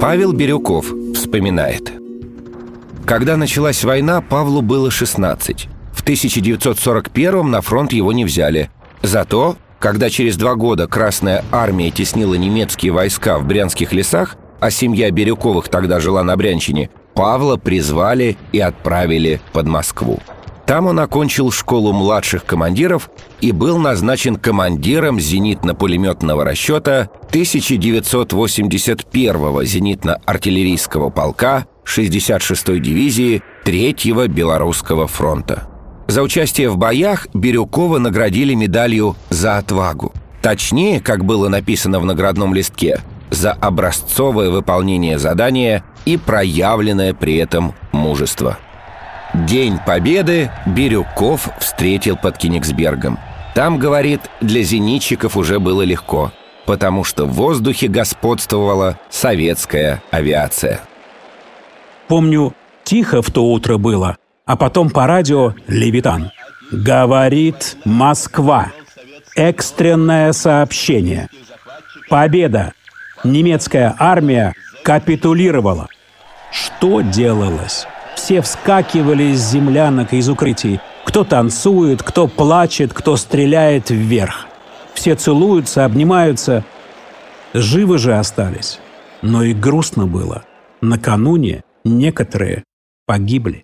Павел Бирюков вспоминает. Когда началась война, Павлу было 16. В 1941 на фронт его не взяли. Зато, когда через два года Красная Армия теснила немецкие войска в брянских лесах, а семья Бирюковых тогда жила на Брянщине, Павла призвали и отправили под Москву. Там он окончил школу младших командиров и был назначен командиром зенитно-пулеметного расчета 1981-го зенитно-артиллерийского полка 66-й дивизии 3-го Белорусского фронта. За участие в боях Бирюкова наградили медалью «За отвагу». Точнее, как было написано в наградном листке, за образцовое выполнение задания и проявленное при этом мужество – День Победы Бирюков встретил под Кенигсбергом. Там, говорит, для зенитчиков уже было легко, потому что в воздухе господствовала советская авиация. Помню, тихо в то утро было, а потом по радио «Левитан». Говорит Москва. Экстренное сообщение. Победа. Немецкая армия капитулировала. Что делалось? Все вскакивали из землянок и из укрытий. Кто танцует, кто плачет, кто стреляет вверх. Все целуются, обнимаются. Живы же остались. Но и грустно было. Накануне некоторые погибли.